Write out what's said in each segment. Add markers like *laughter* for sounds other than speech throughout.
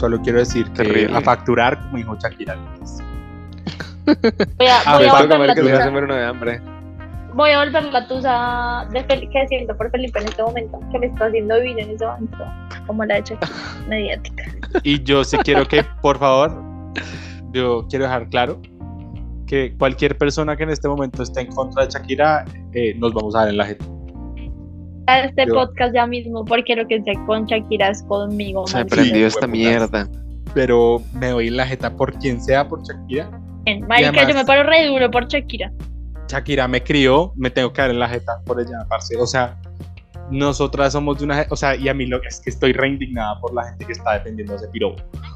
Solo quiero decir que Terrible. a facturar, como dijo Shakira. Voy a, A voy ver, a volver la tusa. de hambre. Voy a volver la tusa de Fel- que siento por Felipe en este momento, que me está haciendo vivir en ese momento, como la de Shakira, *laughs* mediática. Y yo sí quiero que, por favor, yo quiero dejar claro que cualquier persona que en este momento esté en contra de Shakira, eh, nos vamos a dar en la jeta. A este Yo- podcast ya mismo, porque lo que sea con Shakira es conmigo. Se prendió esta mierda. Pero me doy la jeta por quien sea por Shakira. Bien, Marica, además- yo me paro re duro por Shakira. Shakira me crió, me tengo que dar en la jeta por ella, parce. O sea, nosotras somos de una. O sea, y a mí lo que es que estoy re indignada por la gente que está defendiendo a ese piro.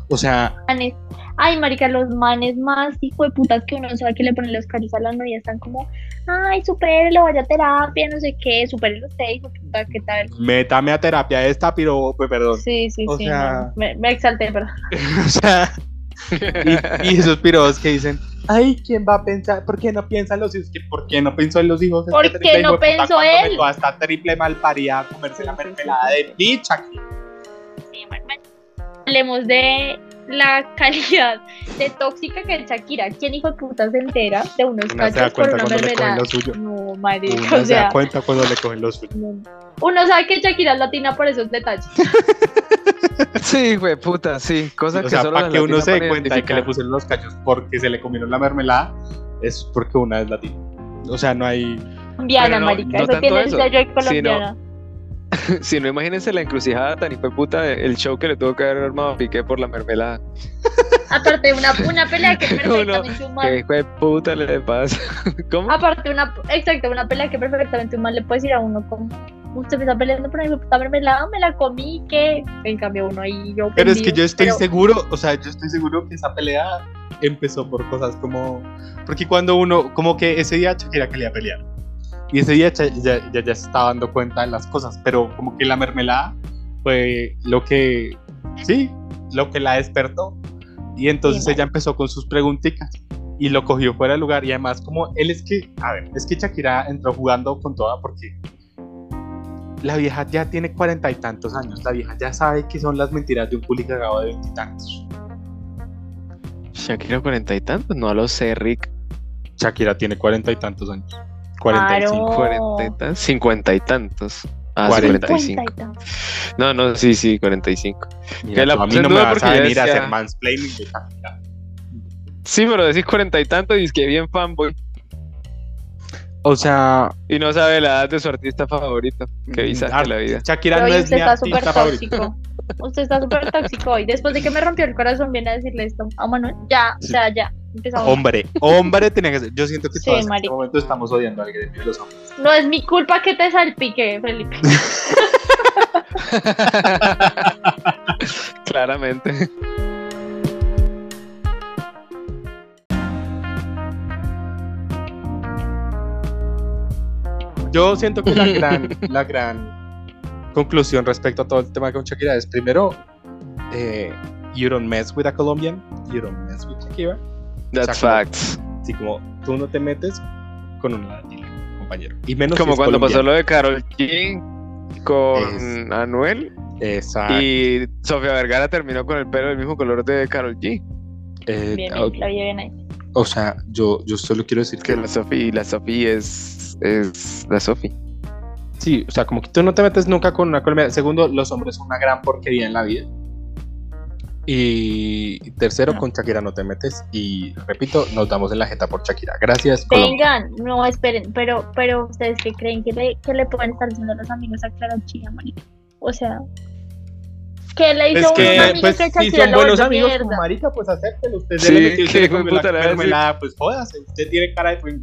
O sea, Manes. Ay, marica, los manes más hijo de putas que uno sabe que le ponen los cariños a la novia están como, ay, supérelo, vaya a terapia, no sé qué, supérelo usted, hijo de puta, ¿qué tal? métame a terapia esta piro, pues, perdón. Sí, sí, O sí. sea- no, me, me exalté, perdón. *laughs* O sea, y, y esos piros que dicen, ay, ¿quién va a pensar? ¿Por qué no piensan los hijos? ¿Que ¿Por qué no pensó en los hijos? ¿Por qué triple no pensó él? metió a esta triple malparida a comerse la mermelada de mi Shakira. Sí, Hablemos de la calidad de tóxica que es Shakira. ¿Quién hijo de puta se entera de unos da cachos por una cuando le cogen mermelada? lo suyo. No, marica, Uno o se da sea, cuenta cuando le cogen los suyos. no. uno sabe que Shakira es latina por esos detalles. *laughs* Sí, güey, puta, sí. Cosas O que sea, solo para que uno se dé cuenta de que le pusieron los cachos porque se le comieron la mermelada, es porque una es latina. O sea, no hay. Colombiana, no- marica. no eso tiene el sello de sino- colombiana. *laughs* Si no, imagínense la encrucijada tan puta, el show que le tuvo que haber armado a Piqué por la mermelada. *laughs* Aparte, una, una pelea que *laughs* perfectamente ¿Qué humana. hijo de puta le pasa? ¿Cómo? Aparte, una, exacto, una pelea que perfectamente humana le puede decir a uno como. Usted me está peleando por puta mermelada, me la comí, que en cambio uno ahí yo. Pero es que yo estoy pero- seguro, o sea, yo estoy seguro que esa pelea empezó por cosas como. Porque cuando uno, como que ese día Shakira quería pelear. Y ese día ya, ya, ya se estaba dando cuenta de las cosas, pero como que la mermelada fue lo que. Sí, lo que la despertó. Y entonces Sí, ella empezó con sus preguntitas y lo cogió fuera de lugar. Y además, como él es que, a ver, es que Shakira entró jugando con toda porque la vieja ya tiene cuarenta y tantos años. La vieja ya sabe que son las mentiras de un culicagado de veintitantos. Shakira cuarenta y tantos, no lo sé, Rick. Shakira tiene cuarenta y tantos años. Cuarenta y cinco. Cuarenta y tantos, cincuenta y tantos. Ah, sí, Cuarenta. 45. Cuenta y tal. No, no, sí, sí, 45. Mira, Que la a mí puse en no me vas porque a venir a decía- hacer mansplaining de Shakira. Sí, pero decís cuarenta y tantos y es que bien fanboy. O sea, Y no sabe la edad de su artista favorito. Qué bisaje Ar- la vida. Shakira Pero no es usted mi está súper artista favorito. tóxico. Usted está súper tóxico hoy. Después de que me rompió el corazón, viene a decirle esto a Manuel. Ya, o sea, ya. Empezamos. Hombre, hombre tenía que ser. Yo siento que Sí, todos en este momento estamos odiando al gremio de los hombres. No es mi culpa que te salpique, Felipe. *laughs* Claramente. Yo siento que la gran, *laughs* la gran conclusión respecto a todo el tema con Shakira es primero, eh, you don't mess with a Colombian, you don't mess with Shakira. That's Shakira. facts. Así como tú no te metes con una latina, compañero. Y menos si Como es cuando pasó colombiana. lo de Carol G con Es- Anuel Exacto. y Sofía Vergara terminó con el pelo del mismo color de Carol G. Eh, Bien, o, ahí, la vi bien ahí. O sea, yo, yo solo quiero decir Que la Sofía, la Sofía es, es la Sofía. sí, o sea, como que tú no te metes nunca con una colombiana. Segundo, los hombres son una gran porquería en la vida. Y tercero, No. con Shakira no te metes. Y repito, nos damos en la jeta por Shakira. Gracias, Colombia. Vengan, no esperen, pero, pero ustedes que creen que le, que le pueden estar diciendo a los amigos a Clara Chía. O sea, que le hizo Es a unos que, pues, que si son buenos amigos mierda. como marica, pues acéptelo. Usted Sí, usted *laughs* comió puta la mermelada, pues jódase. Usted tiene cara de.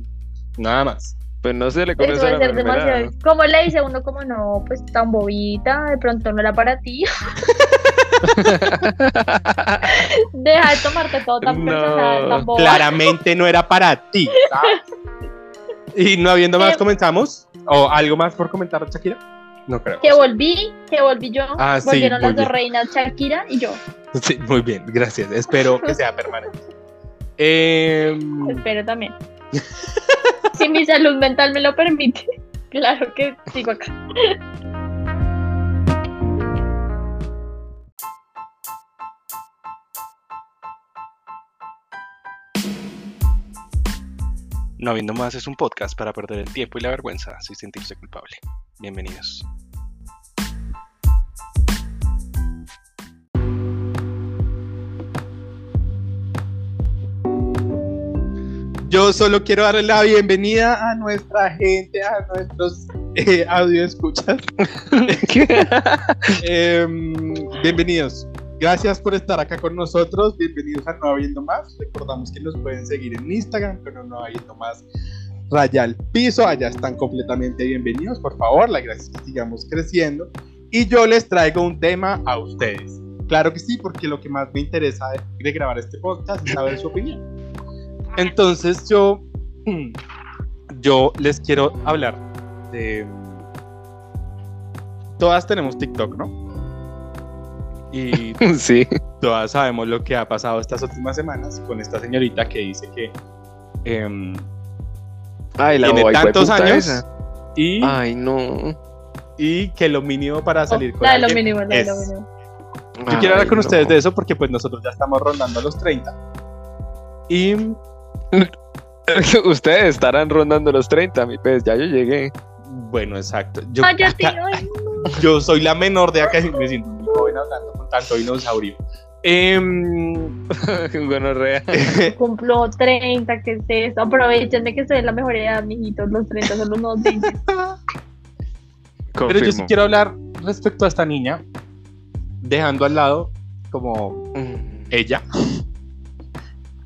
Nada más. Pues no se le comió Eso debe ser demasiado. ¿Cómo le dice uno como no? Pues tan bobita, de pronto no era para ti. *laughs* Deja de tomarte todo tan No, personal, tan boba. Claramente no era para ti, ¿sabes? *laughs* Y no habiendo más, Eh, comenzamos. ¿O algo más por comentar, Shakira? No creo. Que volví, que volví yo. Ah, sí, Volvieron las dos reinas, Shakira y yo. Sí, muy bien, gracias. Espero que sea permanente. Em, Espero también. *laughs* si mi salud mental me lo permite. *laughs* Claro que sigo acá. No Habiendo Más es un podcast para perder el tiempo y la vergüenza sin sentirse culpable. Bienvenidos. Yo solo quiero darle la bienvenida a nuestra gente, a nuestros eh, audio escuchas. *laughs* *laughs* Em, bienvenidos. Gracias por estar acá con nosotros. Bienvenidos a No Habiendo Más. Recordamos que nos pueden seguir en Instagram, pero No Habiendo Más raya al piso. Allá están completamente bienvenidos. Por favor, la gracia es que sigamos creciendo. Y yo les traigo un tema a ustedes. Claro que sí, porque lo que más me interesa de grabar este podcast es saber su opinión. Entonces yo, *clears throat* yo les quiero hablar de... Todas tenemos TikTok, ¿no? Y *laughs* Sí. todas sabemos lo que ha pasado estas últimas semanas con esta señorita que dice que em, Ay, la tiene tantos años esa. y, Ay, no. y que lo mínimo para salir con La de lo alguien minimo, la de es- lo mínimo. Yo quiero hablar Ay, con no. ustedes de eso porque pues nosotros ya estamos rondando los 30 y *laughs* Ustedes estarán rondando los 30, mi pez. Ya yo llegué. bueno, exacto. Yo, Ay, *laughs* ay, no. yo soy la menor de acá y me siento hablando con tanto dinosaurio. Em, *laughs* bueno, real. *laughs* Cumplo 30, ¿qué es eso? Aprovechen de que soy la mejor edad, mijitos. Los 30 son los nuevos 20. Pero yo sí quiero hablar respecto a esta niña, dejando al lado como ella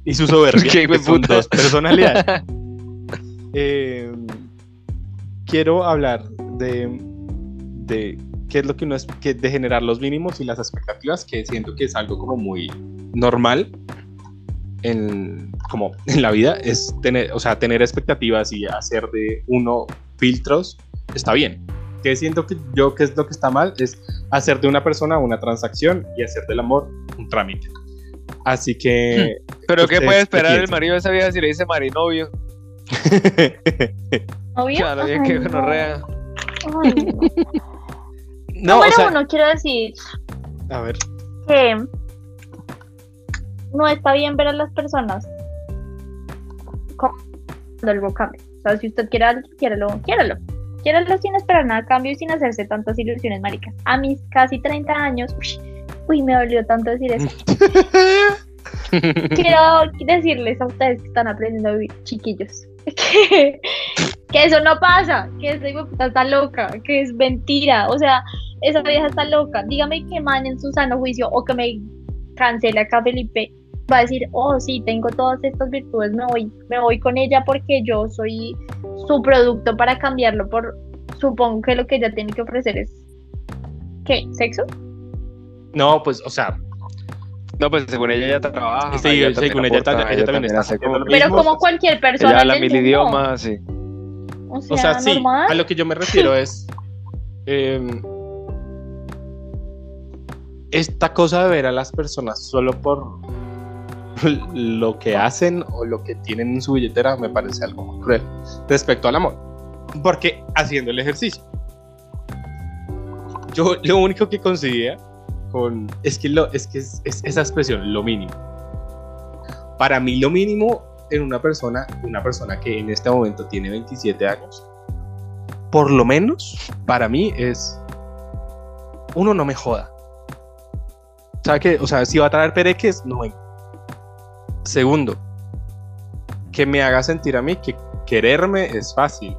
y su soberbia, *laughs* que son dos personalidades. Eh, quiero hablar de, de qué es lo que uno es, que de generar los mínimos y las expectativas, que siento que es algo como muy normal en, como *laughs* en la vida, es tener, o sea, tener expectativas y hacer de uno filtros, está bien. Que siento que yo que es lo que está mal es hacer de una persona una transacción y hacer del amor un trámite. Así que *laughs* Pero ¿qué ¿Ustedes puede qué esperar el piensan? marido de esa vieja si le dice marinovio? ¿Obvio? *laughs* Claro, bien que no. gonorrea. No. o Número sea, uno, quiero decir a ver, que no está bien ver a las personas cuando algo cambia. O sea, si usted quiere algo, quiérelo, quiérelo. Quiérelo sin esperar nada a cambio y sin hacerse tantas ilusiones, marica. A mis casi 30 años, uy, uy, me dolió tanto decir eso. *laughs* Quiero decirles a ustedes que están aprendiendo a vivir, chiquillos, *laughs* que, que eso no pasa, que de puta está loca, que es mentira. O sea, esa vieja está loca. Dígame que man en su sano juicio o que me cancele acá Felipe va a decir, oh sí, tengo todas estas virtudes, me voy, me voy con ella porque yo soy su producto para cambiarlo por, supongo que lo que ella tiene que ofrecer es, ¿qué? ¿Sexo? no, pues, o sea, No, pues según ella ya trabaja. Sí, ella según ella, aporta, ella también está hace haciendo como- lo Pero como cualquier persona Ella habla mil mundo. idiomas, sí. O sea, o sea, sí, normal. a lo que yo me refiero *laughs* es em, esta cosa de ver a las personas solo por *laughs* lo que hacen o lo que tienen en su billetera me parece algo muy cruel respecto al amor. Porque haciendo el ejercicio, yo lo único que conseguía con es que lo es que es, es esa expresión lo mínimo. Para mí lo mínimo en una persona, una persona que en este momento tiene 27 años, por lo menos para mí es uno no me joda. ¿Sabe qué? O sea, si va a traer pereques, no. Segundo, que me haga sentir a mí que quererme es fácil.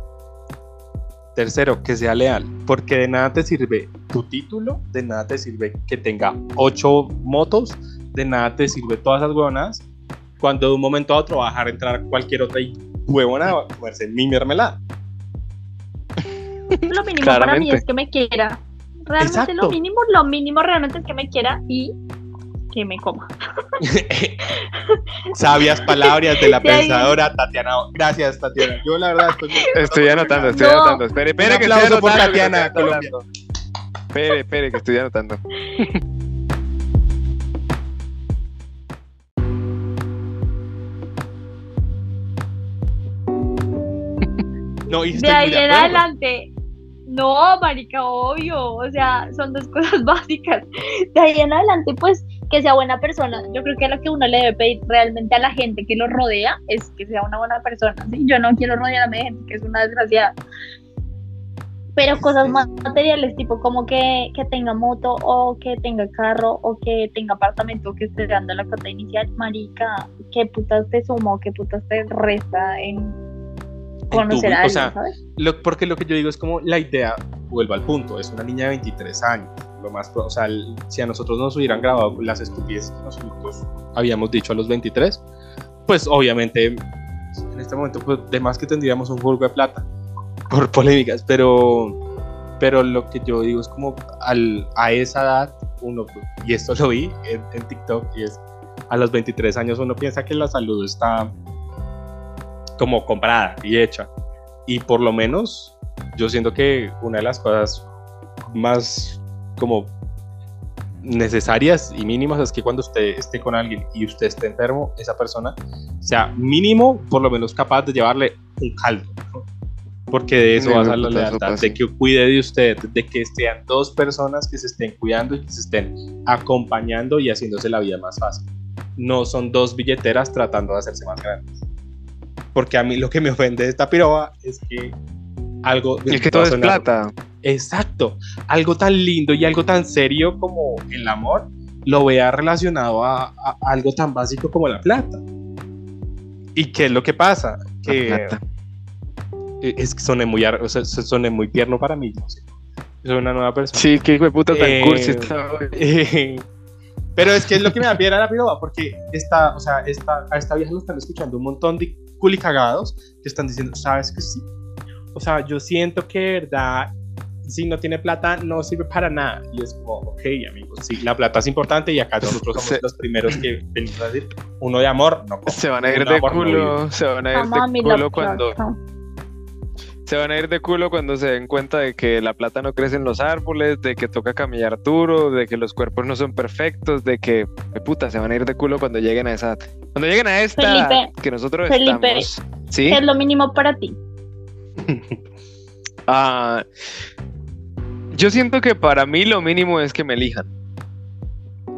Tercero, que sea leal, porque de nada te sirve tu título, de nada te sirve que tenga ocho motos, de nada te sirve todas esas huevonadas, cuando de un momento a otro va a dejar entrar cualquier otra y huevona a comerse mi mermelada. Lo mínimo para mí es que me quiera. Realmente Exacto. lo mínimo, lo mínimo realmente es que me quiera y que me coma. *laughs* Sabias palabras de la *laughs* De ahí. pensadora Tatiana. Gracias, Tatiana. Yo la verdad estoy *laughs* Estoy anotando, estoy No. anotando. Espere, espere, que estoy por Tatiana, Colombia. anotando. Espere, espere, que estoy anotando. No, y De ahí en adelante. No, marica, obvio. O sea, son dos *laughs* cosas básicas. De ahí en adelante, pues, que sea buena persona. Yo creo que lo que uno le debe pedir realmente a la gente que lo rodea es que sea una buena persona. ¿sí? Yo no quiero rodearme de gente que es una desgraciada. Pero cosas más materiales, tipo como que, que tenga moto o que tenga carro o que tenga apartamento que esté dando la cuota inicial, marica, ¿qué putas te suma o qué putas te resta en conocer a o alguien, sea, ¿sabes? Lo- porque lo que yo digo es como la idea, vuelvo al punto, es una niña de 23 años. Lo más, o sea, el- si a nosotros nos hubieran grabado las estupideces que nosotros habíamos dicho a los 23, pues obviamente en este momento, pues de más que tendríamos un juego de plata *laughs* por polémicas, pero, pero lo que yo digo es como al, a esa edad, uno, y esto lo vi en, en TikTok, y es a los 23 años uno piensa que la salud está como comprada y hecha. Y por lo menos yo siento que una de las cosas más como necesarias y mínimas es que cuando usted esté con alguien y usted esté enfermo, esa persona sea mínimo, por lo menos capaz de llevarle un caldo. ¿no? Porque de eso Sí, va a ser la lealtad, de que cuide de usted, de que sean dos personas que se estén cuidando y que se estén acompañando y haciéndose la vida más fácil. No son dos billeteras tratando de hacerse más grandes. Porque a mí lo que me ofende de esta piroba es que algo... Es que todo es plata. Exacto. Algo tan lindo y algo tan serio como el amor lo vea relacionado a, a algo tan básico como la plata. ¿Y qué es lo que pasa? La Que plata. eh, es que soné muy, soné muy tierno para mí. No sé. Soy una nueva persona. Sí, qué hijo de puta tan Eh, cursi está. Eh, *laughs* Pero es que es lo que me da piedra la piroba, porque esta, o sea, esta, a esta vieja lo están escuchando un montón de culicagados que están diciendo, ¿sabes que sí? O sea, yo siento que de verdad, si no tiene plata, no sirve para nada. Y es como, ok, amigos, sí, la plata es importante y acá nosotros somos Se- los primeros que venimos a decir, uno de amor, no. Se van a ir de no culo, vive. se van a ir de culo cuando plata. Se van a ir de culo cuando se den cuenta de que la plata no crece en los árboles, de que toca camellar duro, de que los cuerpos no son perfectos, de que de puta se van a ir de culo cuando lleguen a esa cuando lleguen a esta Felipe, que nosotros Felipe, estamos. ¿Sí? ¿Qué es lo mínimo para ti? *laughs* Ah, yo siento que para mí lo mínimo es que me elijan.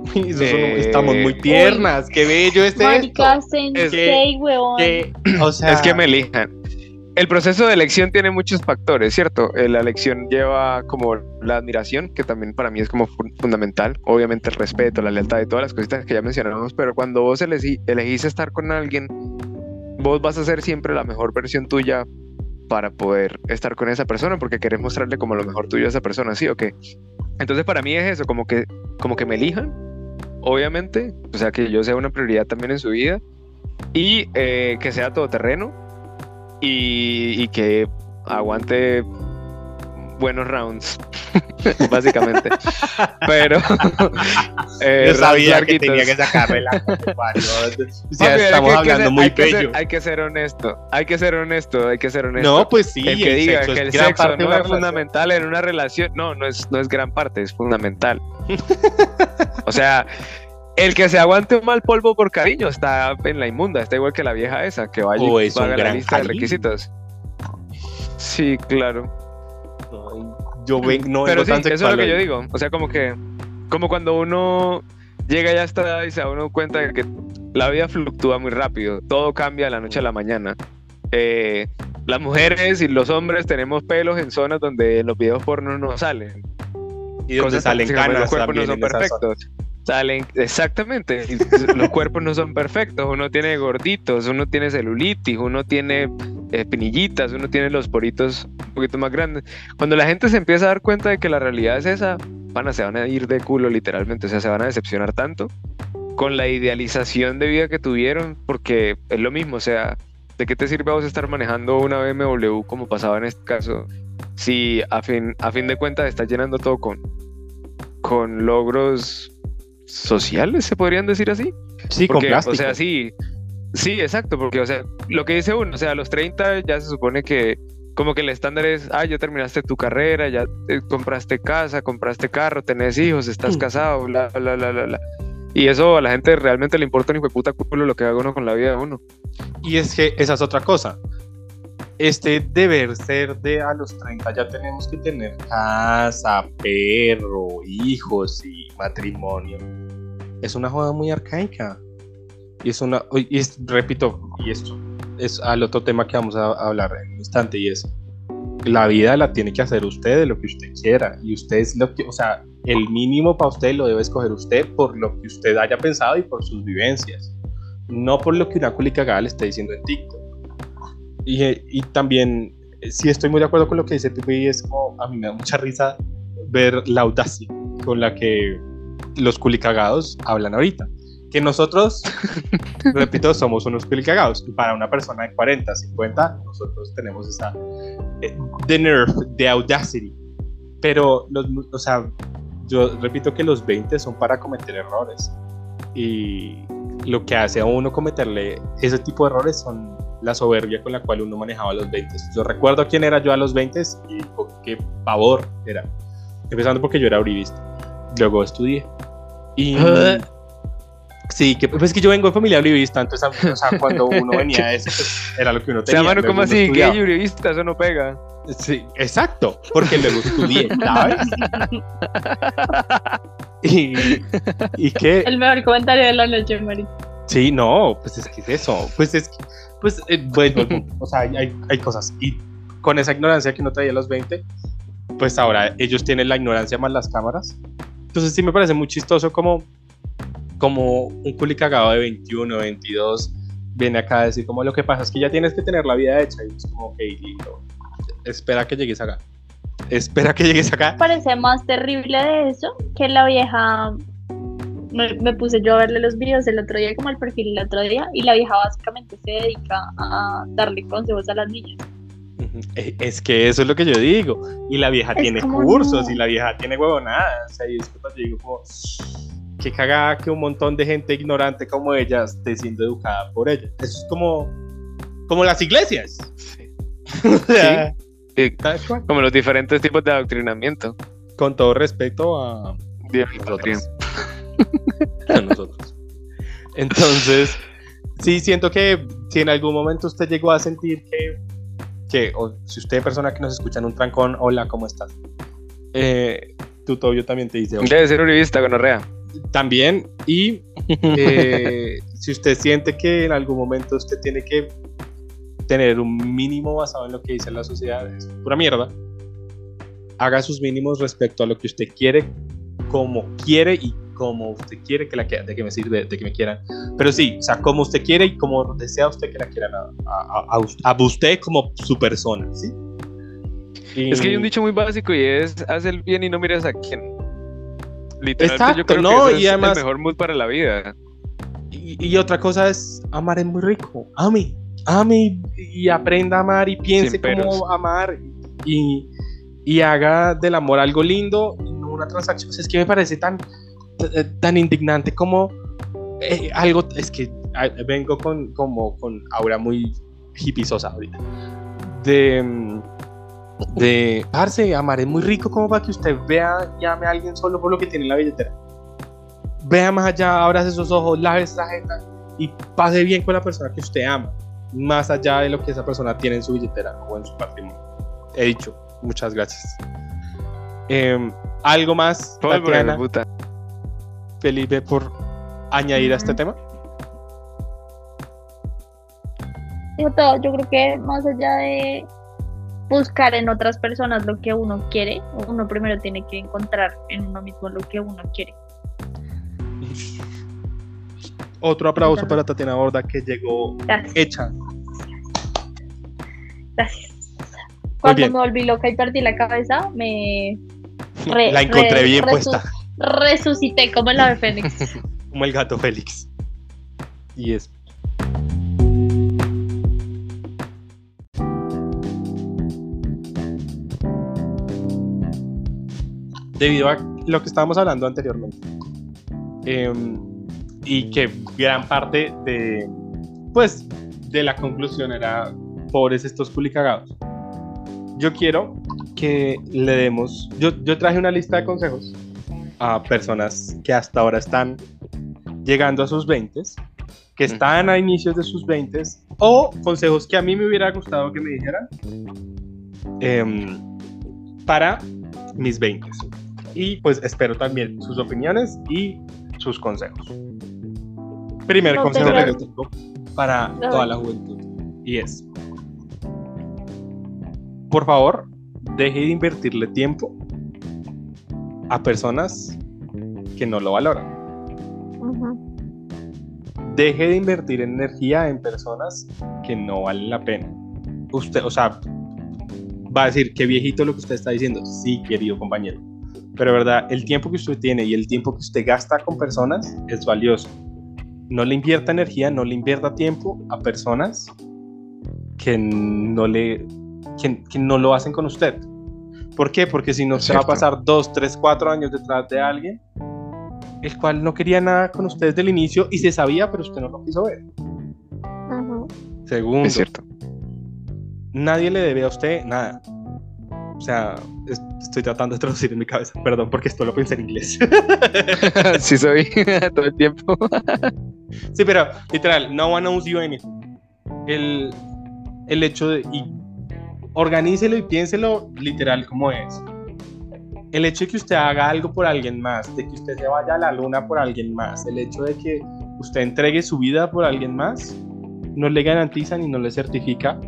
*laughs* Eso son- Eh, estamos muy tiernas, qué bello es esto. Marica, sensei, huevón. Que, o sea, Es que me elijan. El proceso de elección tiene muchos factores, ¿cierto? Eh, La elección lleva como la admiración, que también para mí es como fu- fundamental. Obviamente el respeto, la lealtad y todas las cositas que ya mencionamos, pero cuando vos elegí- elegís estar con alguien, vos vas a ser siempre la mejor versión tuya para poder estar con esa persona, porque querés mostrarle como lo mejor tuyo a esa persona, ¿sí o qué? Entonces para mí es eso, como que, como que me elijan, obviamente, o sea, que yo sea una prioridad también en su vida y eh, que sea todoterreno y, y que aguante buenos rounds, *laughs* básicamente. Pero *laughs* eh, yo sabía que tenía que sacarme la. O sea, *laughs* Papi, estamos que- hay que hablando ser- muy hay que ser- bello. hay que ser honesto, hay que ser honesto, hay que ser honesto. No, pues sí, el que diga sexo que el sexo no es fundamental en una relación, no, no es, no es gran parte, es fundamental. o sea, el que se aguante un mal polvo por cariño está en la inmunda, está igual que la vieja esa, que vaya y un haga la lista de requisitos. Sí, claro. Yo ven, no Pero sí, eso es lo que yo digo. O sea, como que, como cuando uno llega ya hasta edad y se da uno cuenta de que la vida fluctúa muy rápido, todo cambia de la noche a la mañana. Eh, las mujeres y los hombres tenemos pelos en zonas donde en los videos porno no salen. Y donde Cosas salen canas los cuerpos no también son en esa zona. Salen, exactamente. *laughs* los cuerpos no son perfectos. Uno tiene gorditos, uno tiene celulitis, uno tiene espinillitas, uno tiene los poritos un poquito más grandes. Cuando la gente se empieza a dar cuenta de que la realidad es esa, van a, se van a ir de culo literalmente. O sea, se van a decepcionar tanto con la idealización de vida que tuvieron, porque es lo mismo. O sea, ¿de qué te sirve a vos estar manejando una BMW como pasaba en este caso? Si a fin, a fin de cuentas estás llenando todo con, con logros sociales, se podrían decir así. Sí, con Porque, plástico. O sea, sí, sí, exacto, porque, o sea, lo que dice uno, o sea, a los 30 ya se supone que como que el estándar es, ah, ya terminaste tu carrera, ya eh, compraste casa, compraste carro, tenés hijos, estás Mm. casado, bla, bla, bla, bla, bla. Y eso a la gente realmente le importa ni puta culo lo que haga uno con la vida de uno. Y es que esa es otra cosa. Este deber ser de a los 30 ya tenemos que tener casa, perro, hijos y matrimonio. Es una joda muy arcaica. Y es una, y es, repito, y esto es al otro tema que vamos a, hablar en un instante, y es, la vida la tiene que hacer usted de lo que usted quiera, y usted es lo que, o sea, el mínimo para usted lo debe escoger usted por lo que usted haya pensado y por sus vivencias, no por lo que una culicagada le esté diciendo en TikTok. Y, y también, eh, sí estoy muy de acuerdo con lo que dice Pipi, es como, a mí me da mucha risa ver la audacia con la que los culicagados hablan ahorita. Que nosotros, *laughs* repito, somos unos culicagados. Y para una persona de 40, 50, nosotros tenemos esa eh, the nerve, the audacity. Pero, los, o sea, yo repito que los 20 son para cometer errores. Y lo que hace a uno cometerle ese tipo de errores son la soberbia con la cual uno manejaba los 20. Yo recuerdo quién era yo a los 20 y qué pavor era. Empezando porque yo era uribista. Luego estudié. Y. Sí, que pues que yo vengo de familia uribista, entonces o sea, cuando *laughs* uno venía de eso, pues, era lo que uno O sea, tenía. mano, ¿cómo uno así? estudiaba. Gay uribista, eso no pega. Sí, exacto, porque luego estudié, ¿sabes? *laughs* y, y que El mejor comentario de la noche, Mari. Sí, no, pues es que es eso. Pues es que, pues, eh, bueno, o sea, hay, hay- cosas. Y con esa ignorancia que no traía a los 20, pues ahora ellos tienen la ignorancia más las cámaras. Entonces sí me parece muy chistoso como, como un culicagado de 21, 22 viene acá a decir como lo que pasa es que ya tienes que tener la vida hecha. Y es como, ok. Espera que llegues acá. Espera que llegues acá. parece más terrible de eso que la vieja. Me, me puse yo a verle los videos el otro día, como el perfil el otro día, y la vieja básicamente se dedica a darle consejos a las niñas. Eh, Es que eso es lo que yo digo. Y la vieja Es tiene cursos no. y la vieja tiene huevonadas. O sea, y es que yo digo como, qué cagada que un montón de gente ignorante como ella esté siendo educada por ella. Eso es como, como las iglesias. *laughs* O sea, Sí, como los diferentes tipos de adoctrinamiento. Con todo respeto a Bien, nosotros. *laughs* a nosotros. Entonces, sí siento que si en algún momento usted llegó a sentir que, que o si usted persona que nos escucha en un trancón, hola, ¿cómo estás? Eh, tu toyo también te dice hola. Debe ser uribista, gonorrea. También, y *laughs* eh, si usted siente que en algún momento usted tiene que tener un mínimo basado en lo que dice la sociedad, es pura mierda. Haga sus mínimos respecto a lo que usted quiere, como quiere y como usted quiere que la quieran, de que me sirve, de que me quieran. Pero sí, o sea, como usted quiere y como desea usted que la quieran a, a- a- a us- a usted como su persona, ¿sí? Y- Es que hay un dicho muy básico y es haz el bien y no mires a quién. Literalmente Exacto, yo creo no, que y es además- el mejor mood para la vida. Y, y otra cosa es, amar es muy rico. Ame, ame y, aprenda a amar y piense cómo amar y, y haga del amor algo lindo y no una transacción. O sea, es que me parece tan, tan indignante como eh, algo, es que ah, vengo con, como, con aura muy hippiesosa ahorita. De, mm, de, parce, amar es muy rico como para que usted vea y ame a alguien solo por lo que tiene en la billetera vea más allá, abrace esos ojos, lave esa agenda y pase bien con la persona que usted ama, más allá de lo que esa persona tiene en su billetera o en su patrimonio. He dicho, muchas gracias. Em, ¿Algo más, Tatiana, puta. Felipe, por añadir a este tema? Digo todo, yo creo que más allá de buscar en otras personas lo que uno quiere, uno primero tiene que encontrar en uno mismo lo que uno quiere. *laughs* Otro aplauso Entonces- para Tatiana Borda que llegó Gracias. hecha. Gracias. Cuando me volví loca y perdí la cabeza, me re- La encontré re- bien puesta, resucité como el ave *laughs* fénix. como el gato Félix. Y es debido a lo que estábamos hablando anteriormente. Em, y que gran parte de, pues, de la conclusión era pobres estos culicagados. Yo quiero que le demos, yo, yo traje una lista de consejos a personas que hasta ahora están llegando a sus 20, que están a inicios de sus 20, o consejos que a mí me hubiera gustado que me dijeran em, para mis 20. Y pues espero también sus opiniones y sus consejos. Primer No consejo que yo tengo para toda la juventud y es, por favor, deje de invertirle tiempo a personas que no lo valoran. Deje de invertir energía en personas que no valen la pena. Usted, o sea, va a decir que viejito lo que usted está diciendo. Sí, querido compañero. Pero verdad, el tiempo que usted tiene y el tiempo que usted gasta con personas es valioso. No le invierta energía, no le invierta tiempo a personas que no le que, que no lo hacen con usted. ¿Por qué? Porque si no se va a pasar dos, tres, cuatro años detrás de alguien el cual no quería nada con usted desde el inicio y se sabía, pero usted no lo quiso ver. Ujú. Segundo, Es cierto. nadie le debe a usted nada. O sea, es- estoy tratando de traducir en mi cabeza, perdón, porque esto lo pensé en inglés. *laughs* sí soy *laughs* todo el tiempo. sí, pero literal, no one owes you anything. El, el hecho de. Y organícelo y piénselo literal como es. El hecho de que usted haga algo por alguien más, de que usted se vaya a la luna por alguien más, el hecho de que usted entregue su vida por alguien más, no le garantiza ni no le certifica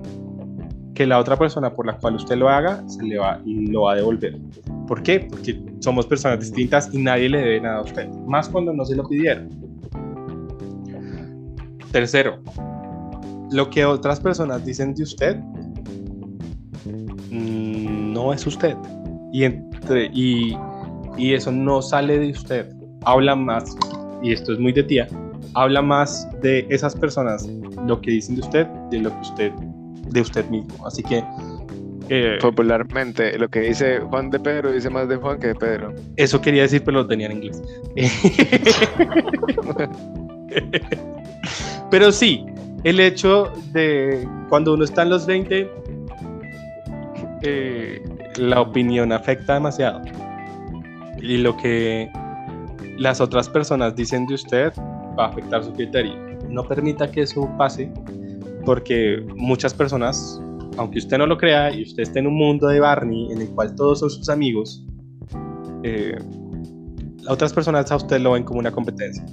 que la otra persona por la cual usted lo haga se le va, lo va a devolver. ¿Por qué? Porque somos personas distintas y nadie le debe nada a usted, más cuando no se lo pidieron. Tercero, lo que otras personas dicen de usted no es usted. Y, entre, y, y eso no sale de usted. Habla más, y esto es muy de tía, habla más de esas personas, lo que dicen de usted, de lo que usted, de usted mismo. Así que eh, Popularmente, lo que dice Juan de Pedro dice más de Juan que de Pedro. eso quería decir, pero lo tenía en inglés. *laughs* *laughs* pero sí, el hecho de cuando uno está en los 20, eh, la opinión afecta demasiado. Y lo que las otras personas dicen de usted va a afectar su criterio. No permita que eso pase, porque muchas personas, aunque usted no lo crea y usted esté en un mundo de Barney en el cual todos son sus amigos, eh, otras personas a usted lo ven como una competencia.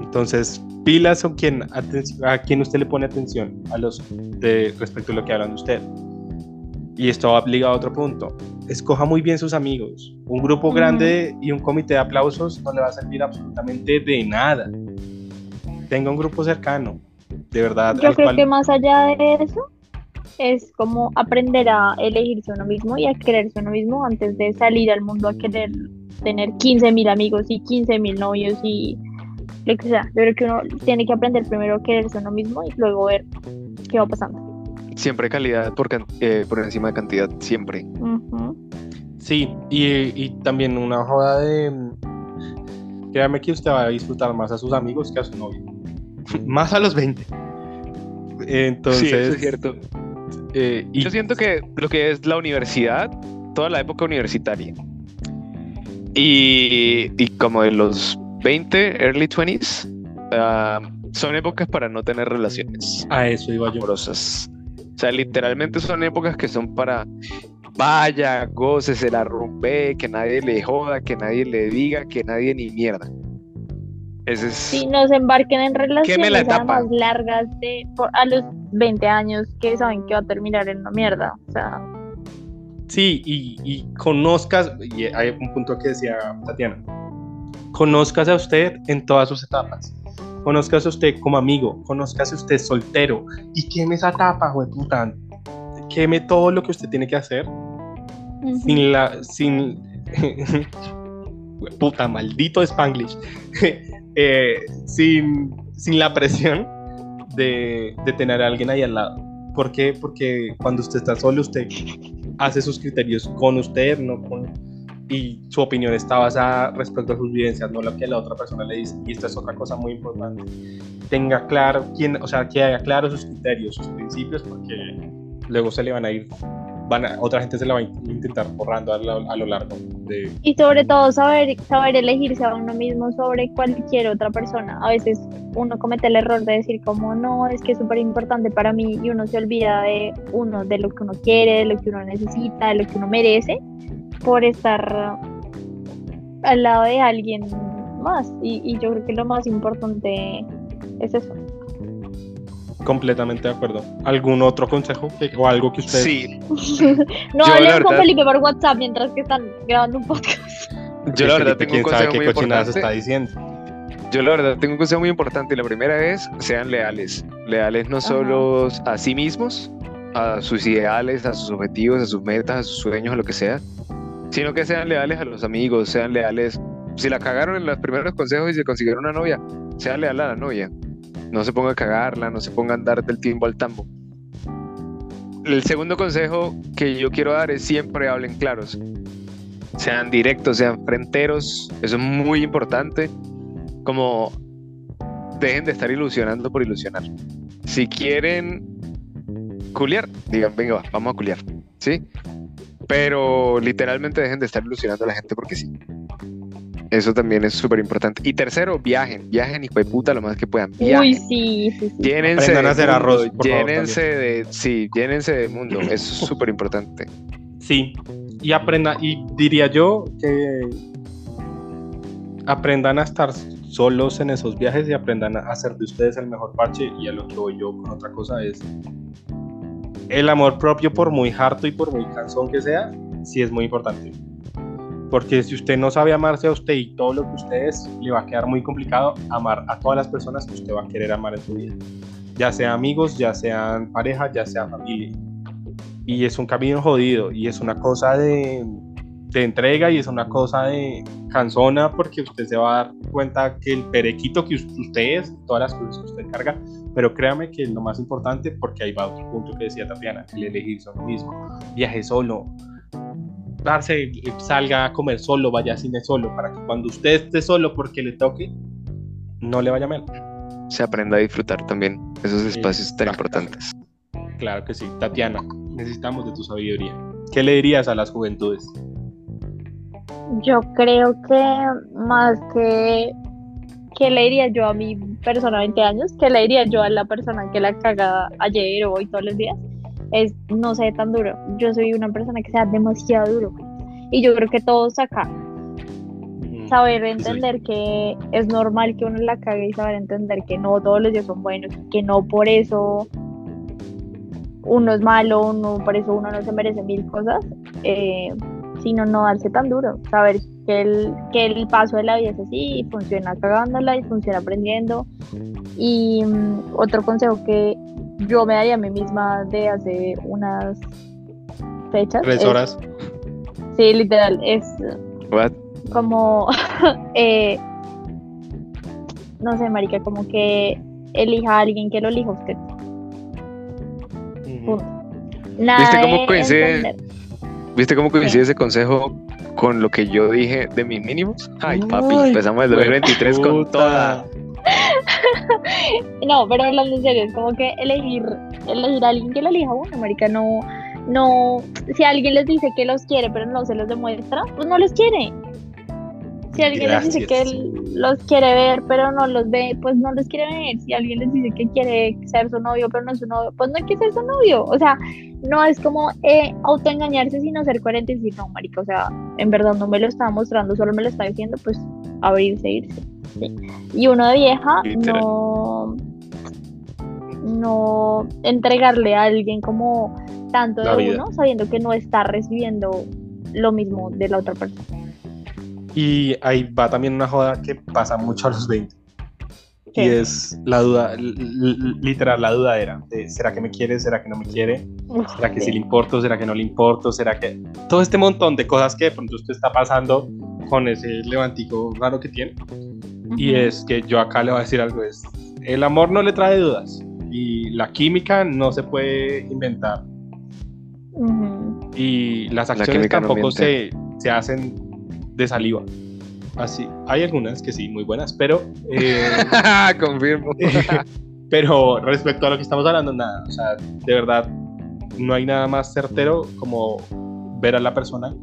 Entonces, pilas con quien, a quien usted le pone atención a los de, respecto a lo que hablan de usted. Y esto va ligado a otro punto. Escoja muy bien sus amigos. Un grupo grande y un comité de aplausos no le va a servir absolutamente de nada. Tenga un grupo cercano, de verdad. Yo creo cual- que más allá de eso es como aprender a elegirse uno mismo y a quererse uno mismo antes de salir al mundo a querer tener 15 mil amigos y 15 mil novios y lo que sea. Yo creo que uno tiene que aprender primero a quererse uno mismo y luego ver qué va pasando. Siempre calidad por, can- eh, por encima de cantidad, siempre. Sí, y, y también una joda de... Créame que usted va a disfrutar más a sus amigos que a su novio. *laughs* más a los 20. Entonces... sí, eso es cierto. eh, y Yo siento que lo que es la universidad, toda la época universitaria, y, y como de los 20, early 20s, ah, son épocas para no tener relaciones a eso iba yo. O sea, literalmente son épocas que son para vaya, goce, se la rumbe, que nadie le joda, que nadie le diga, que nadie ni mierda. Ese es. Sí, no se embarquen en relaciones la además largas de por, a los 20 años que saben que va a terminar en una mierda. O sea, Sí, y, y conozcas, y hay un punto que decía Tatiana, conozcase a usted en todas sus etapas. Conozcase a usted como amigo, conozcase a usted soltero y queme esa güey, puta. Queme todo lo que usted tiene que hacer ujú. sin la, sin, *laughs* puta, maldito Spanglish, *laughs* Eh, sin, sin la presión de, de tener a alguien ahí al lado. ¿Por qué? Porque cuando usted está solo, usted hace sus criterios con usted, no con, y su opinión está basada respecto a sus vivencias, no lo que la otra persona le dice. Y esta es otra cosa muy importante. Tenga claro, quién, o sea, que haga claro sus criterios, sus principios, porque luego se le van a ir, van a, otra gente se la va a intentar borrando a lo, a lo largo de... Y sobre todo saber, saber elegirse a uno mismo sobre cualquier otra persona. A veces uno comete el error de decir como no, es que es súper importante para mí y uno se olvida de uno, de lo que uno quiere, de lo que uno necesita, de lo que uno merece, por estar al lado de alguien más. Y, y yo creo que lo más importante es eso. Completamente de acuerdo. ¿Algún otro consejo que- o algo que ustedes... Sí, *laughs* no Yo, hablen con verdad- Felipe por WhatsApp mientras que están grabando un podcast. yo la Felipe, verdad tengo un quién sabe consejo qué muy cochinadas está importante. diciendo. Yo la verdad tengo un consejo muy importante y la primera es sean leales. Leales no Ajá. solo a sí mismos, a sus ideales, a sus objetivos, a sus metas, a sus sueños, a lo que sea, sino que sean leales a los amigos, sean leales. Si la cagaron en los primeros consejos y se consiguieron una novia, sean leales a la novia. No se ponga a cagarla, no se ponga a andar del tiempo al tambo. El segundo consejo que yo quiero dar es siempre hablen claros. Sean directos, sean fronteros. Eso es muy importante. Como dejen de estar ilusionando por ilusionar. Si quieren culiar, digan, venga, va, vamos a culiar. ¿Sí? Pero literalmente dejen de estar ilusionando a la gente porque sí. Eso también es súper importante. Y tercero, viajen. Viajen, hijo de puta, lo más que puedan. Viajen. Uy, sí, sí, sí. Llénense Aprendan de a hacer mundo, arroz, por favor, llénense de, sí, llénense de mundo, *clears throat* eso es súper importante. Sí, y aprenda, y diría yo que aprendan a estar solos en esos viajes y aprendan a hacer de ustedes el mejor parche. Y a lo que voy yo con otra cosa es el amor propio, por muy harto y por muy cansón que sea, sí es muy importante. Porque si usted no sabe amarse a usted y todo lo que usted es, le va a quedar muy complicado amar a todas las personas que usted va a querer amar en su vida. Ya sea amigos, ya sean pareja, ya sea familia y es un camino jodido y es una cosa de, de entrega y es una cosa de cansona porque usted se va a dar cuenta que el perequito que us- usted es, todas las cosas que usted carga, pero créame que es lo más importante porque ahí va otro punto que decía Tatiana, el elegirse a uno mismo, viaje solo, darse, salga a comer solo, vaya a cine solo, para que cuando usted esté solo porque le toque, no le vaya mal. Se aprenda a disfrutar también esos espacios tan Exacto. importantes. Claro que sí. Tatiana, necesitamos de tu sabiduría. ¿Qué le dirías a las juventudes? Yo creo que más que que le diría yo a mi persona de 20 años, que le diría yo a la persona que la caga ayer o hoy todos los días, es no sé tan duro. Yo soy una persona que sea demasiado duro. Y yo creo que todos acá, saber entender que es normal que uno la cague y saber entender que no todos los días son buenos, que no por eso uno es malo, uno, por eso uno no se merece mil cosas, eh, sino no darse tan duro, saber que el, que el paso de la vida es así, y funciona cagándola y funciona aprendiendo. Y mm, otro consejo que yo me daría a mí misma de hace unas fechas. Tres es- horas. sí, literal, es What? como *laughs* eh, no sé marica como que elija a alguien que lo elija a usted. Nada ¿Viste cómo de coincide? entender. ¿Viste cómo coincide ese consejo con lo que yo dije de mis mínimos? Ay, papi, empezamos el 2023 con toda. *laughs* no pero hablando en serio es como que elegir elegir a alguien que lo elija bueno marica no no si alguien les dice que los quiere pero no se los demuestra pues no los quiere. Si alguien les dice que los quiere ver pero no los ve pues no los quiere ver. Si alguien les dice que quiere ser su novio pero no es su novio pues no hay que ser su novio. O sea no es como eh, autoengañarse sino ser coherente y decir no marica o sea en verdad no me lo está mostrando solo me lo está diciendo pues abrirse e irse ¿sí? y uno de vieja Literal. no no entregarle a alguien como tanto La de vida. uno sabiendo que no está recibiendo lo mismo de la otra persona Y ahí va también una joda que pasa mucho a los 20. Y ¿Qué? es la duda, literal, la dudadera. De, ¿Será que me quiere? ¿Será que no me quiere? ¿Será que sí le importo? ¿Será que no le importo? ¿Será que...? Todo este montón de cosas que de pronto usted está pasando con ese levantico raro que tiene. Y es que yo acá le voy a decir algo, es el amor no le trae dudas y la química no se puede inventar Ujú. y las acciones no tampoco se, miente. se hacen de saliva. Así, hay algunas que sí, muy buenas, pero eh, *laughs* Confirmo. *laughs* pero respecto a lo que estamos hablando, nada, o sea, de verdad no hay nada más certero como ver a la persona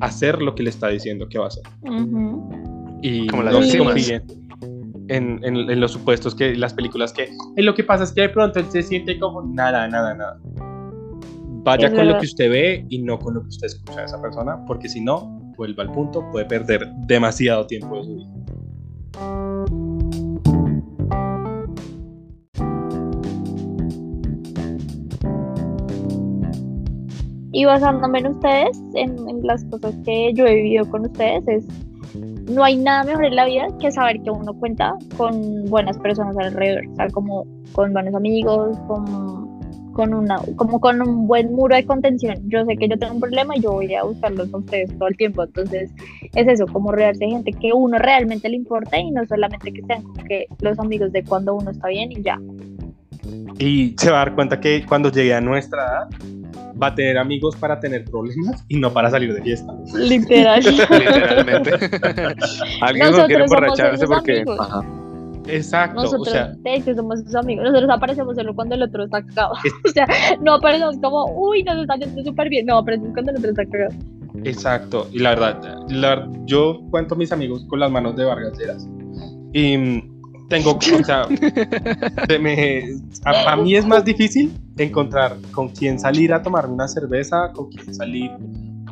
hacer lo que le está diciendo que va a hacer. Ujú. y Como las no se en, en- en los supuestos que las películas que "Eh, lo que pasa es que de pronto él se siente como nada, nada, nada. Vaya Es con lo verdad. que usted ve y no con lo que usted escucha de esa persona, porque si no, vuelva al punto, puede perder demasiado tiempo de su vida. Y basándome en ustedes, en, las cosas que yo he vivido con ustedes, es no hay nada mejor en la vida que saber que uno cuenta con buenas personas alrededor, o sea, como con buenos amigos, con, con una, como con un buen muro de contención. Yo sé que yo tengo un problema y yo voy a buscarlos con ustedes todo el tiempo, entonces es eso, como rodearse de gente que uno realmente le importa y no solamente que sean como que los amigos de cuando uno está bien y ya. Y se va a dar cuenta que cuando llegue a nuestra edad, va a tener amigos para tener problemas y no para salir de fiesta. Literal. *laughs* Literalmente. *laughs* Alguien no quiere emborracharse porque. amigos. Ajá. Exacto, Nosotros, o sea, de hecho, somos sus amigos. Nosotros aparecemos solo cuando el otro está cagado. *laughs* o sea, no aparecemos como, uy, nos está yendo súper bien. No, aparecemos cuando el otro está cagado. exacto. Y la verdad, la- yo cuento a mis amigos con las manos de Vargas Lleras. Y tengo, o sea, se me- a- para mí es más difícil encontrar con quién salir a tomarme una cerveza, con quién salir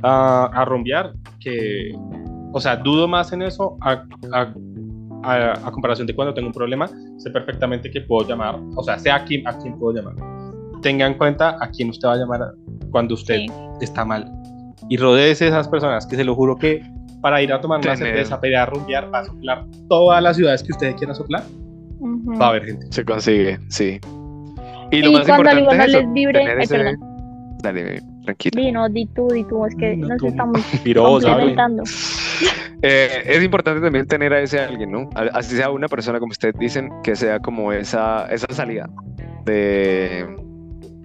a, a rumbear, que, o sea, dudo más en eso a, a- a- a comparación de cuando tengo un problema, sé perfectamente que puedo llamar, o sea, sé a quién, a quién puedo llamar. Tenga en cuenta a quién usted va a llamar cuando usted Sí. está mal. Y rodeese de esas personas que se lo juro que para ir a tomar una cerveza, para ir a rumbear, para soplar todas las ciudades que usted quiera soplar, Ujú. va a haber gente. Se consigue, sí. Y lo Y más cuando importante es eso, les vibre- tener ay, ese-. Dale, tranquila. Di, no, di tú, di tú, es que No, nos tú. estamos Pirosa. Eh, es importante también tener a ese alguien, ¿no? A- Así sea una persona, como ustedes dicen, que sea como esa, esa salida de,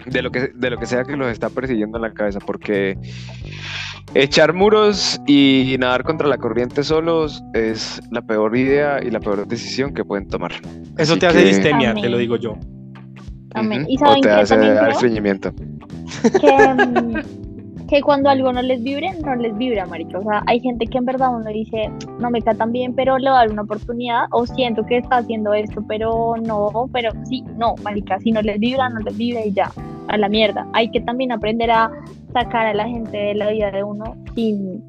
de, lo que, de lo que sea que los está persiguiendo en la cabeza, porque echar muros y nadar contra la corriente solos es la peor idea y la peor decisión que pueden tomar. Eso Así te hace que- distemia, te lo digo yo. Amén. Ujú. Y o saben te que hace creo estreñimiento. que, mm, que cuando algo no les vibre, no les vibra, marica. O sea, hay gente que en verdad uno dice, no me cae tan bien, pero le voy a dar una oportunidad, o siento que está haciendo esto, pero no, pero sí, no, marica, si no les vibra, no les vibra y ya, a la mierda. Hay que también aprender a sacar a la gente de la vida de uno sin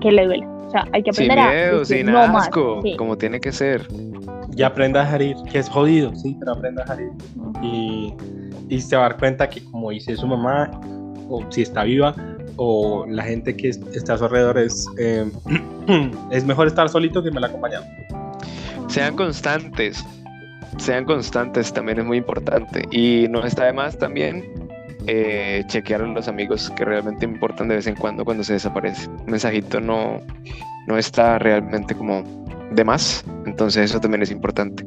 que le duele. O sea, hay que Sin aprender miedo, a decir, sin no más. asco, Sí. como tiene que ser. Y aprenda a dejar ir, que es jodido, sí, pero aprenda a dejar ir. Y, y se va a dar cuenta que, como dice su mamá, o si está viva, o la gente que es- está a su alrededor, es, eh, *clears throat* es mejor estar solito que mal acompañado. Sean constantes, sean constantes también es muy importante. Y no está de más también eh, chequear a los amigos que realmente importan de vez en cuando cuando se desaparece. Un mensajito no, no está realmente como de más, entonces eso también es importante.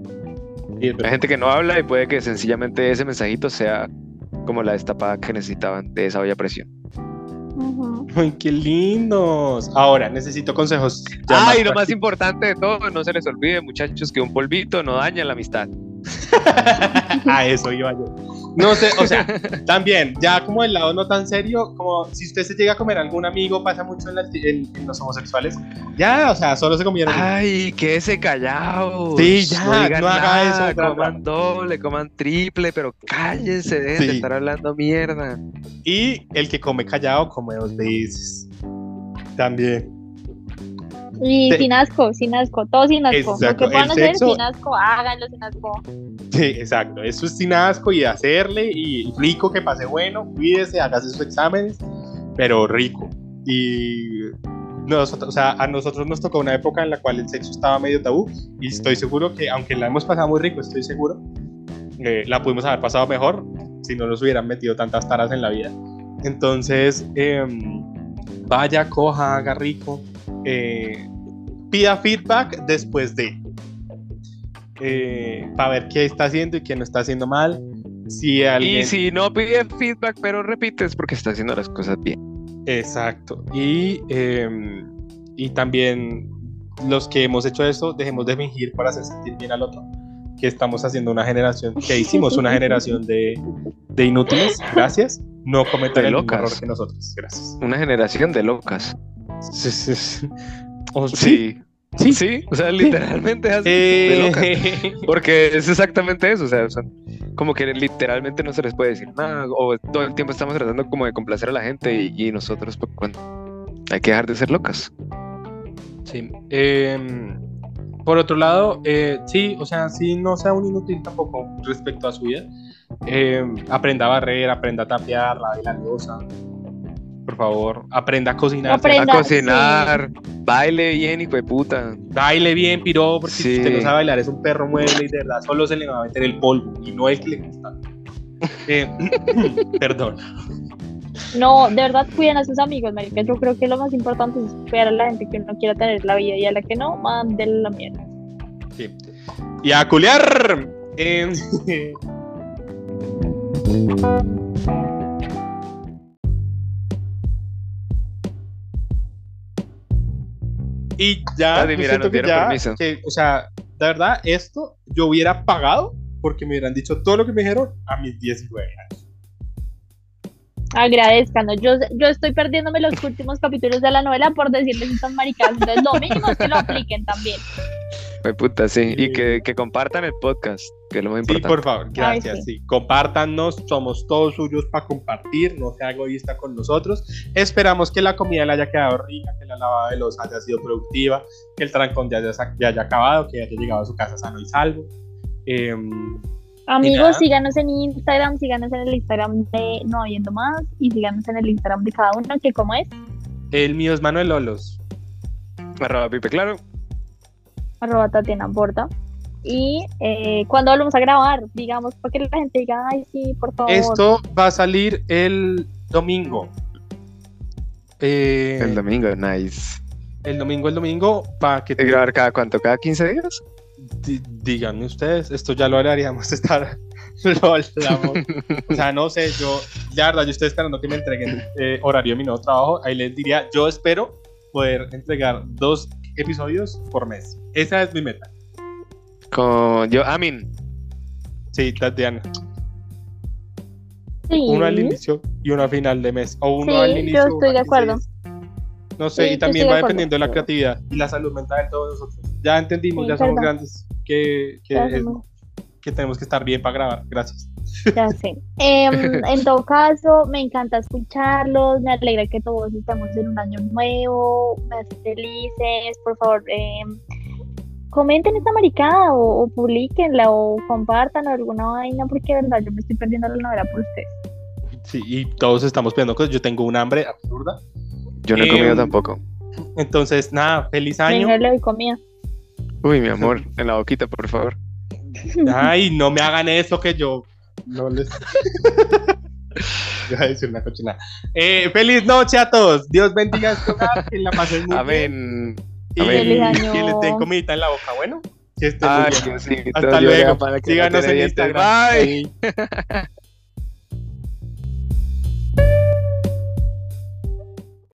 Sí, es Hay gente que no habla y puede que sencillamente ese mensajito sea como la destapada que necesitaban de esa olla presión. Ay, qué lindos. Ahora, necesito consejos. ya Ah, y lo más importante de todo, no se les olvide, muchachos, que un polvito no daña la amistad. *laughs* a eso iba yo. No sé, o sea, *laughs* también, ya como el lado no tan serio, como si usted se llega a comer a algún amigo, pasa mucho en, la- en- en los homosexuales. Ya, o sea, solo se comieron. Ay, quédese callado. Sí, ya, no, no haga nada, eso. Coman doble, coman triple, pero cállense, dejen de estar hablando mierda. Y el que come callado come dos veces. También. Y Sí. sin asco, sin asco, todo sin asco. Lo Exacto, que puedan hacer sexo- sin asco, háganlo sin asco. Sí, exacto. Eso es sin asco y hacerle y rico que pase bueno, cuídese, hágase sus exámenes, pero rico. Y nosotros, o sea, a nosotros nos tocó una época en la cual el sexo estaba medio tabú y estoy seguro que, aunque la hemos pasado muy rico, estoy seguro, eh, la pudimos haber pasado mejor si no nos hubieran metido tantas taras en la vida. Entonces, em, vaya, coja, haga rico, eh, pida feedback después de eh, para ver qué está haciendo y qué no está haciendo mal. Si alguien. Y si no pide feedback, pero repites porque está haciendo las cosas bien. Exacto. Y, eh, y también los que hemos hecho eso, dejemos de fingir para hacer sentir bien al otro. Que estamos haciendo una generación, que hicimos una generación de, de inútiles, gracias. No cometan el mismo error que nosotros, gracias. Una generación de locas. Sí, sí, sí. ¿O Sí. Sí. Sí, o sea, literalmente es así. de. Eh, Porque es exactamente eso, o sea, son como que literalmente no se les puede decir nada, o todo el tiempo estamos tratando como de complacer a la gente y, y nosotros, pues, bueno, hay que dejar de ser locas. Sí. em, por otro lado, eh, sí, o sea, sí, no sea un inútil tampoco respecto a su vida. Em, aprenda a barrer, aprenda a tapear, lave la losa. Por favor, aprenda a cocinar. Aprenda. A cocinar, baile bien, hijo de puta. Baile bien, piro, porque si usted no sabe bailar, es un perro mueble y de verdad solo se le va a meter el polvo y no el que le gusta. Eh, *laughs* perdón. No, de verdad cuiden a sus amigos, marica. Yo creo que lo más importante es cuidar a la gente que uno quiera tener en la vida y a la que no, mándele la mierda. Sí. Y a culear. Eh, *laughs* y ya, yo mira, que ya, permiso. que, o sea, de verdad, esto yo hubiera pagado porque me hubieran dicho todo lo que me dijeron a mis 19 años. Agradezcanos. Yo, yo estoy perdiéndome los últimos capítulos de la novela por decirles estas maricadas. Entonces, lo mínimo es que lo apliquen también. De puta, sí. Y que, que compartan el podcast, que es lo más Sí, importante. por favor, Ay, gracias. sí. sí. Compártanos, somos todos suyos para compartir, no sea egoísta con nosotros. Esperamos que la comida le haya quedado rica, que la lavada de los haya sido productiva, que el trancón ya haya, ya haya acabado, que haya llegado a su casa sano y salvo. Em. Amigos, síganos en Instagram, síganos en el Instagram de No Habiendo Más y síganos en el Instagram de cada uno, que como es, el mío es Manuel Lolos. Arroba Pipe, claro. Arroba Tatiana Borda. Y eh, cuando volvemos a grabar, digamos, para que la gente diga, ay, sí, por favor. Esto va a salir el domingo. Eh, El domingo, nice. el domingo, el domingo, para que ¿Y grabar cada cuánto? ¿Cada 15 días? Di- díganme ustedes, esto ya lo haríamos *laughs* estar, lo hablamos. O sea, no sé, yo, la verdad, yo estoy esperando que me entreguen eh, horario de mi nuevo trabajo. Ahí les diría, yo espero poder entregar dos episodios por mes. Esa es mi meta. Con yo, Amin. Sí, Tatiana. Sí. Uno al inicio y uno al final de mes. O uno Sí, al yo inicio. estoy uno de acuerdo. 16. No sé, Sí, y yo también estoy de va dependiendo de la creatividad y la salud mental de todos nosotros. Ya entendimos, Sí, ya somos grandes, que, es- que tenemos que estar bien para grabar. Gracias. Ya sé. Em, *laughs* en todo caso, me encanta escucharlos, me alegra que todos estamos en un año nuevo, me hace felices, por favor, em, comenten esta maricada o, o publiquenla o compartan alguna vaina porque de verdad yo me estoy perdiendo la novela por ustedes. Sí, y todos estamos pidiendo cosas. Yo tengo un hambre absurda. Yo no he Em, comido tampoco. Entonces, nada, feliz año. Venga, le doy comida. Uy, mi amor, en la boquita, por favor. Ay, no me hagan eso que yo no les. Voy a decir una cochinada. Eh, feliz noche a todos. Dios bendiga este hogar, que la pasen muy bien. Amén. Y Amén. Año. que les den comidita en la boca. Bueno, que estén muy Ay, bien. Diosito, Hasta luego. Síganos en. Instagram. Bye. Bye. *laughs*